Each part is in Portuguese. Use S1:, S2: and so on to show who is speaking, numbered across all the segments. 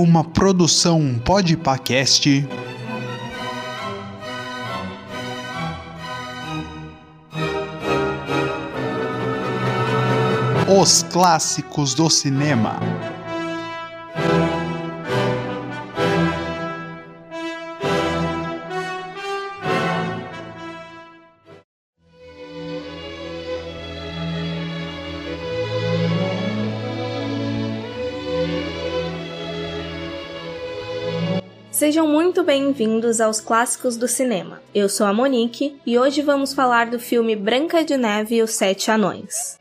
S1: uma produção Podpacast. Os clássicos do cinema.
S2: Sejam muito bem-vindos aos clássicos do cinema. Eu sou a Monique e hoje vamos falar do filme Branca de Neve e os Sete Anões.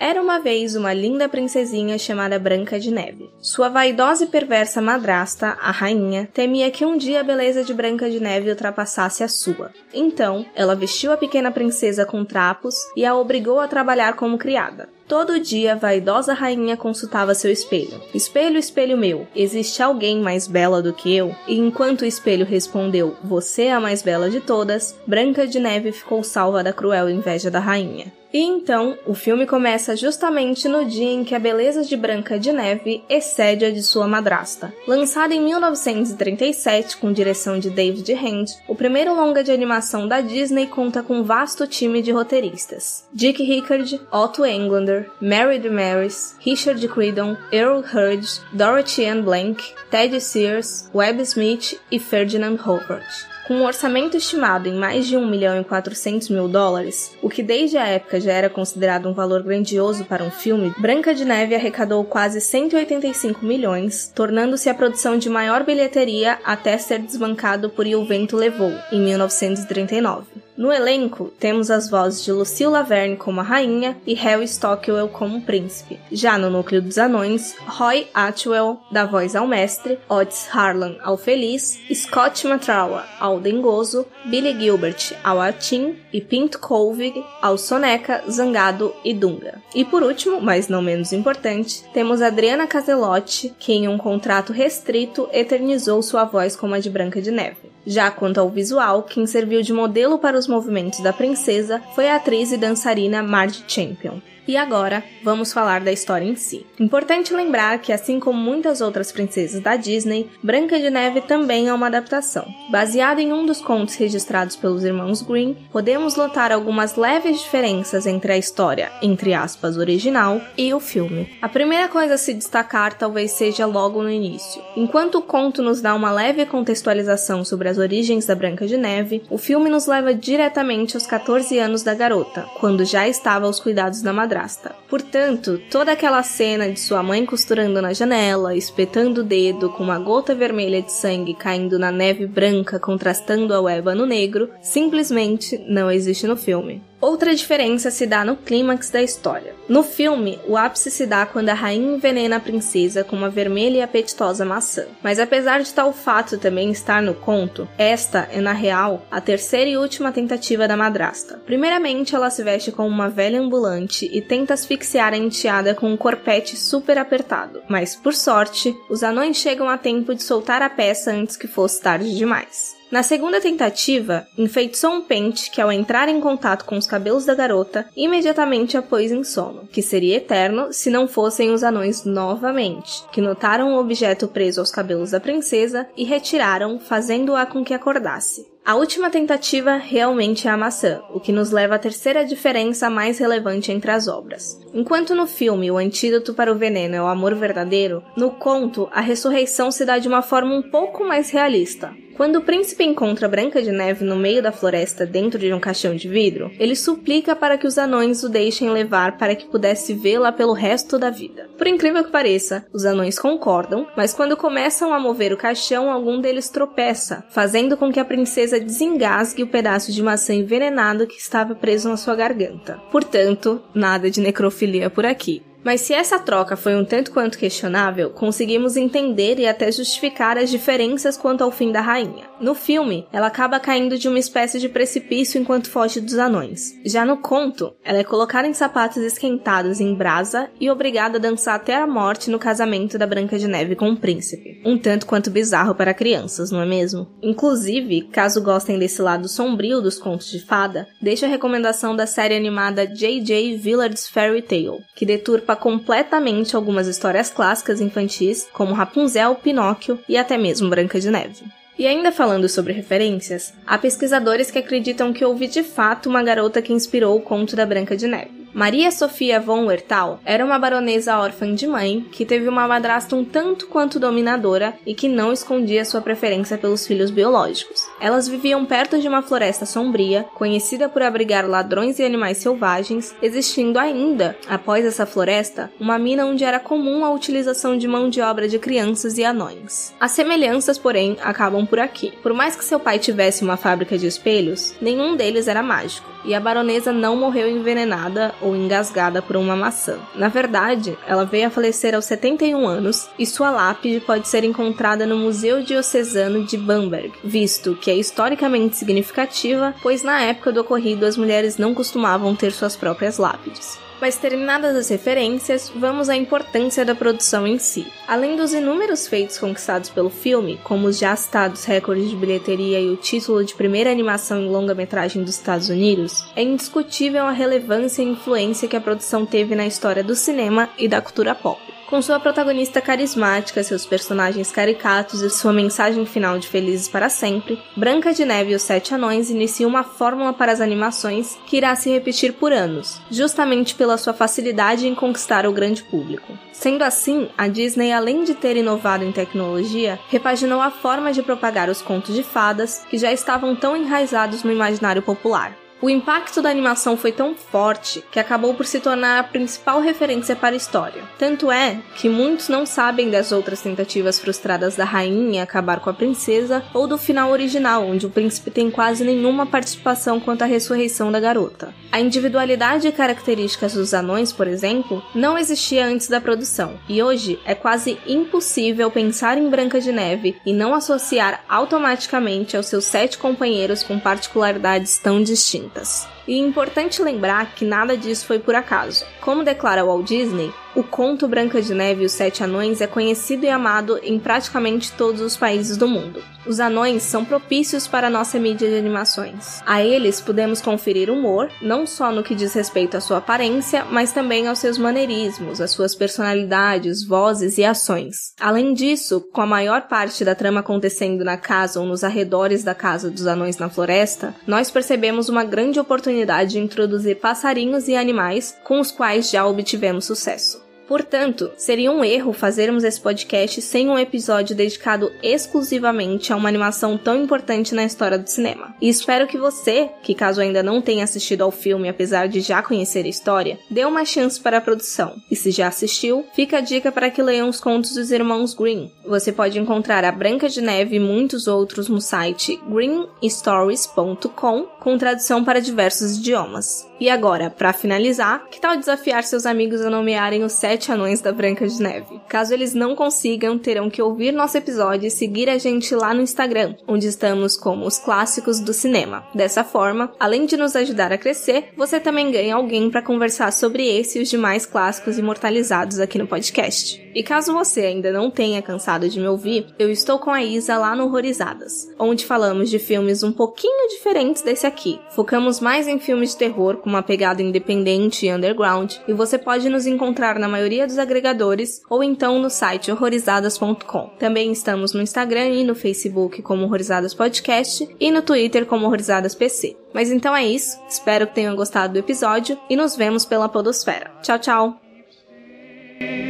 S2: Era uma vez uma linda princesinha chamada Branca de Neve. Sua vaidosa e perversa madrasta, a rainha, temia que um dia a beleza de Branca de Neve ultrapassasse a sua. Então, ela vestiu a pequena princesa com trapos e a obrigou a trabalhar como criada. Todo dia a vaidosa rainha consultava seu espelho. Espelho, espelho meu, existe alguém mais bela do que eu? E enquanto o espelho respondeu, você é a mais bela de todas, Branca de Neve ficou salva da cruel inveja da rainha. E então, o filme começa justamente no dia em que a beleza de Branca de Neve excede a de sua madrasta. Lançado em 1937 com direção de David Hand, o primeiro longa de animação da Disney conta com um vasto time de roteiristas. Dick Rickard, Otto Englander, Mary DeMaris, Richard Creedon, Earl Hurd, Dorothy Ann Blank, Ted Sears, Webb Smith e Ferdinand Hobart. Com um orçamento estimado em mais de 1 milhão e 400 mil dólares, o que desde a época já era considerado um valor grandioso para um filme, Branca de Neve arrecadou quase 185 milhões, tornando-se a produção de maior bilheteria até ser desbancado por E o Vento Levou, em 1939. No elenco, temos as vozes de Lucille Laverne como a rainha e Harry Stockwell como príncipe. Já no núcleo dos anões, Roy Atwell dá voz ao mestre, Otis Harlan ao feliz, Scott Matrawa ao dengoso, Billy Gilbert ao Atim e Pinto Colvig ao soneca, zangado e dunga. E por último, mas não menos importante, temos Adriana Caselotti, que em um contrato restrito eternizou sua voz como a de Branca de Neve. Já quanto ao visual, quem serviu de modelo para os movimentos da princesa foi a atriz e dançarina Marge Champion. E agora, vamos falar da história em si. Importante lembrar que, assim como muitas outras princesas da Disney, Branca de Neve também é uma adaptação. Baseada em um dos contos registrados pelos irmãos Green, podemos notar algumas leves diferenças entre a história, entre aspas, original e o filme. A primeira coisa a se destacar talvez seja logo no início. Enquanto o conto nos dá uma leve contextualização sobre as origens da Branca de Neve, o filme nos leva diretamente aos 14 anos da garota, quando já estava aos cuidados da madrasta madrasta. Portanto, toda aquela cena de sua mãe costurando na janela, espetando o dedo com uma gota vermelha de sangue caindo na neve branca contrastando ao ébano negro, simplesmente não existe no filme. Outra diferença se dá no clímax da história. No filme, o ápice se dá quando a rainha envenena a princesa com uma vermelha e apetitosa maçã. Mas apesar de tal fato também estar no conto, esta é na real a terceira e última tentativa da madrasta. Primeiramente, ela se veste como uma velha ambulante e tenta asfixiar a enteada com um corpete super apertado. Mas por sorte, os anões chegam a tempo de soltar a peça antes que fosse tarde demais. Na segunda tentativa, enfeitiçou um pente que, ao entrar em contato com os cabelos da garota, imediatamente a pôs em sono, que seria eterno se não fossem os anões novamente, que notaram o objeto preso aos cabelos da princesa e retiraram, fazendo-a com que acordasse. A última tentativa realmente é a maçã, o que nos leva à terceira diferença mais relevante entre as obras. Enquanto no filme o antídoto para o veneno é o amor verdadeiro, no conto a ressurreição se dá de uma forma um pouco mais realista. Quando o príncipe encontra Branca de Neve no meio da floresta dentro de um caixão de vidro, ele suplica para que os anões o deixem levar para que pudesse vê-la pelo resto da vida. Por incrível que pareça, os anões concordam, mas quando começam a mover o caixão, algum deles tropeça, fazendo com que a princesa desengasgue o pedaço de maçã envenenado que estava preso na sua garganta. Portanto, nada de necrofilia por aqui. Mas se essa troca foi um tanto quanto questionável, conseguimos entender e até justificar as diferenças quanto ao fim da rainha. No filme, ela acaba caindo de uma espécie de precipício enquanto foge dos anões. Já no conto, ela é colocada em sapatos esquentados em brasa e obrigada a dançar até a morte no casamento da Branca de Neve com o príncipe. Um tanto quanto bizarro para crianças, não é mesmo? Inclusive, caso gostem desse lado sombrio dos contos de fada, deixo a recomendação da série animada J.J. Villard's Fairy Tale, que deturpa completamente algumas histórias clássicas infantis, como Rapunzel, Pinóquio e até mesmo Branca de Neve. E ainda falando sobre referências, há pesquisadores que acreditam que houve de fato uma garota que inspirou o conto da Branca de Neve. Maria Sofia von Werthal era uma baronesa órfã de mãe que teve uma madrasta um tanto quanto dominadora e que não escondia sua preferência pelos filhos biológicos. Elas viviam perto de uma floresta sombria, conhecida por abrigar ladrões e animais selvagens, existindo ainda, após essa floresta, uma mina onde era comum a utilização de mão de obra de crianças e anões. As semelhanças, porém, acabam por aqui. Por mais que seu pai tivesse uma fábrica de espelhos, nenhum deles era mágico, e a baronesa não morreu envenenada ou engasgada por uma maçã. Na verdade, ela veio a falecer aos 71 anos e sua lápide pode ser encontrada no Museu Diocesano de Bamberg, visto que é historicamente significativa, pois na época do ocorrido as mulheres não costumavam ter suas próprias lápides. Mas terminadas as referências, vamos à importância da produção em si. Além dos inúmeros feitos conquistados pelo filme, como os já citados recordes de bilheteria e o título de primeira animação em longa-metragem dos Estados Unidos, é indiscutível a relevância e influência que a produção teve na história do cinema e da cultura pop. Com sua protagonista carismática, seus personagens caricatos e sua mensagem final de Felizes para Sempre, Branca de Neve e os Sete Anões inicia uma fórmula para as animações que irá se repetir por anos, justamente pela sua facilidade em conquistar o grande público. Sendo assim, a Disney, além de ter inovado em tecnologia, repaginou a forma de propagar os contos de fadas que já estavam tão enraizados no imaginário popular. O impacto da animação foi tão forte que acabou por se tornar a principal referência para a história. Tanto é que muitos não sabem das outras tentativas frustradas da rainha acabar com a princesa ou do final original, onde o príncipe tem quase nenhuma participação quanto à ressurreição da garota. A individualidade e características dos anões, por exemplo, não existia antes da produção, e hoje é quase impossível pensar em Branca de Neve e não associar automaticamente aos seus sete companheiros com particularidades tão distintas. this. E é importante lembrar que nada disso foi por acaso. Como declara Walt Disney, o conto Branca de Neve e os Sete Anões é conhecido e amado em praticamente todos os países do mundo. Os anões são propícios para a nossa mídia de animações. A eles podemos conferir humor, não só no que diz respeito à sua aparência, mas também aos seus maneirismos, às suas personalidades, vozes e ações. Além disso, com a maior parte da trama acontecendo na casa ou nos arredores da casa dos anões na floresta, nós percebemos uma grande oportunidade de introduzir passarinhos e animais com os quais já obtivemos sucesso. Portanto, seria um erro fazermos esse podcast sem um episódio dedicado exclusivamente a uma animação tão importante na história do cinema. E espero que você, que caso ainda não tenha assistido ao filme apesar de já conhecer a história, dê uma chance para a produção. E se já assistiu, fica a dica para que leiam os contos dos irmãos Green. Você pode encontrar a Branca de Neve e muitos outros no site greenstories.com com tradução para diversos idiomas. E agora, para finalizar, que tal desafiar seus amigos a nomearem os sete anões da Branca de Neve? Caso eles não consigam, terão que ouvir nosso episódio e seguir a gente lá no Instagram, onde estamos como os clássicos do cinema. Dessa forma, além de nos ajudar a crescer, você também ganha alguém para conversar sobre esse e os demais clássicos imortalizados aqui no podcast. E caso você ainda não tenha cansado de me ouvir, eu estou com a Isa lá no Horrorizadas, onde falamos de filmes um pouquinho diferentes desse aqui. Focamos mais em filmes de terror com uma pegada independente e underground, e você pode nos encontrar na maioria dos agregadores ou então no site horrorizadas.com. Também estamos no Instagram e no Facebook como Horrorizadas Podcast e no Twitter como Horrorizadas PC. Mas então é isso, espero que tenham gostado do episódio e nos vemos pela Podosfera. Tchau, tchau!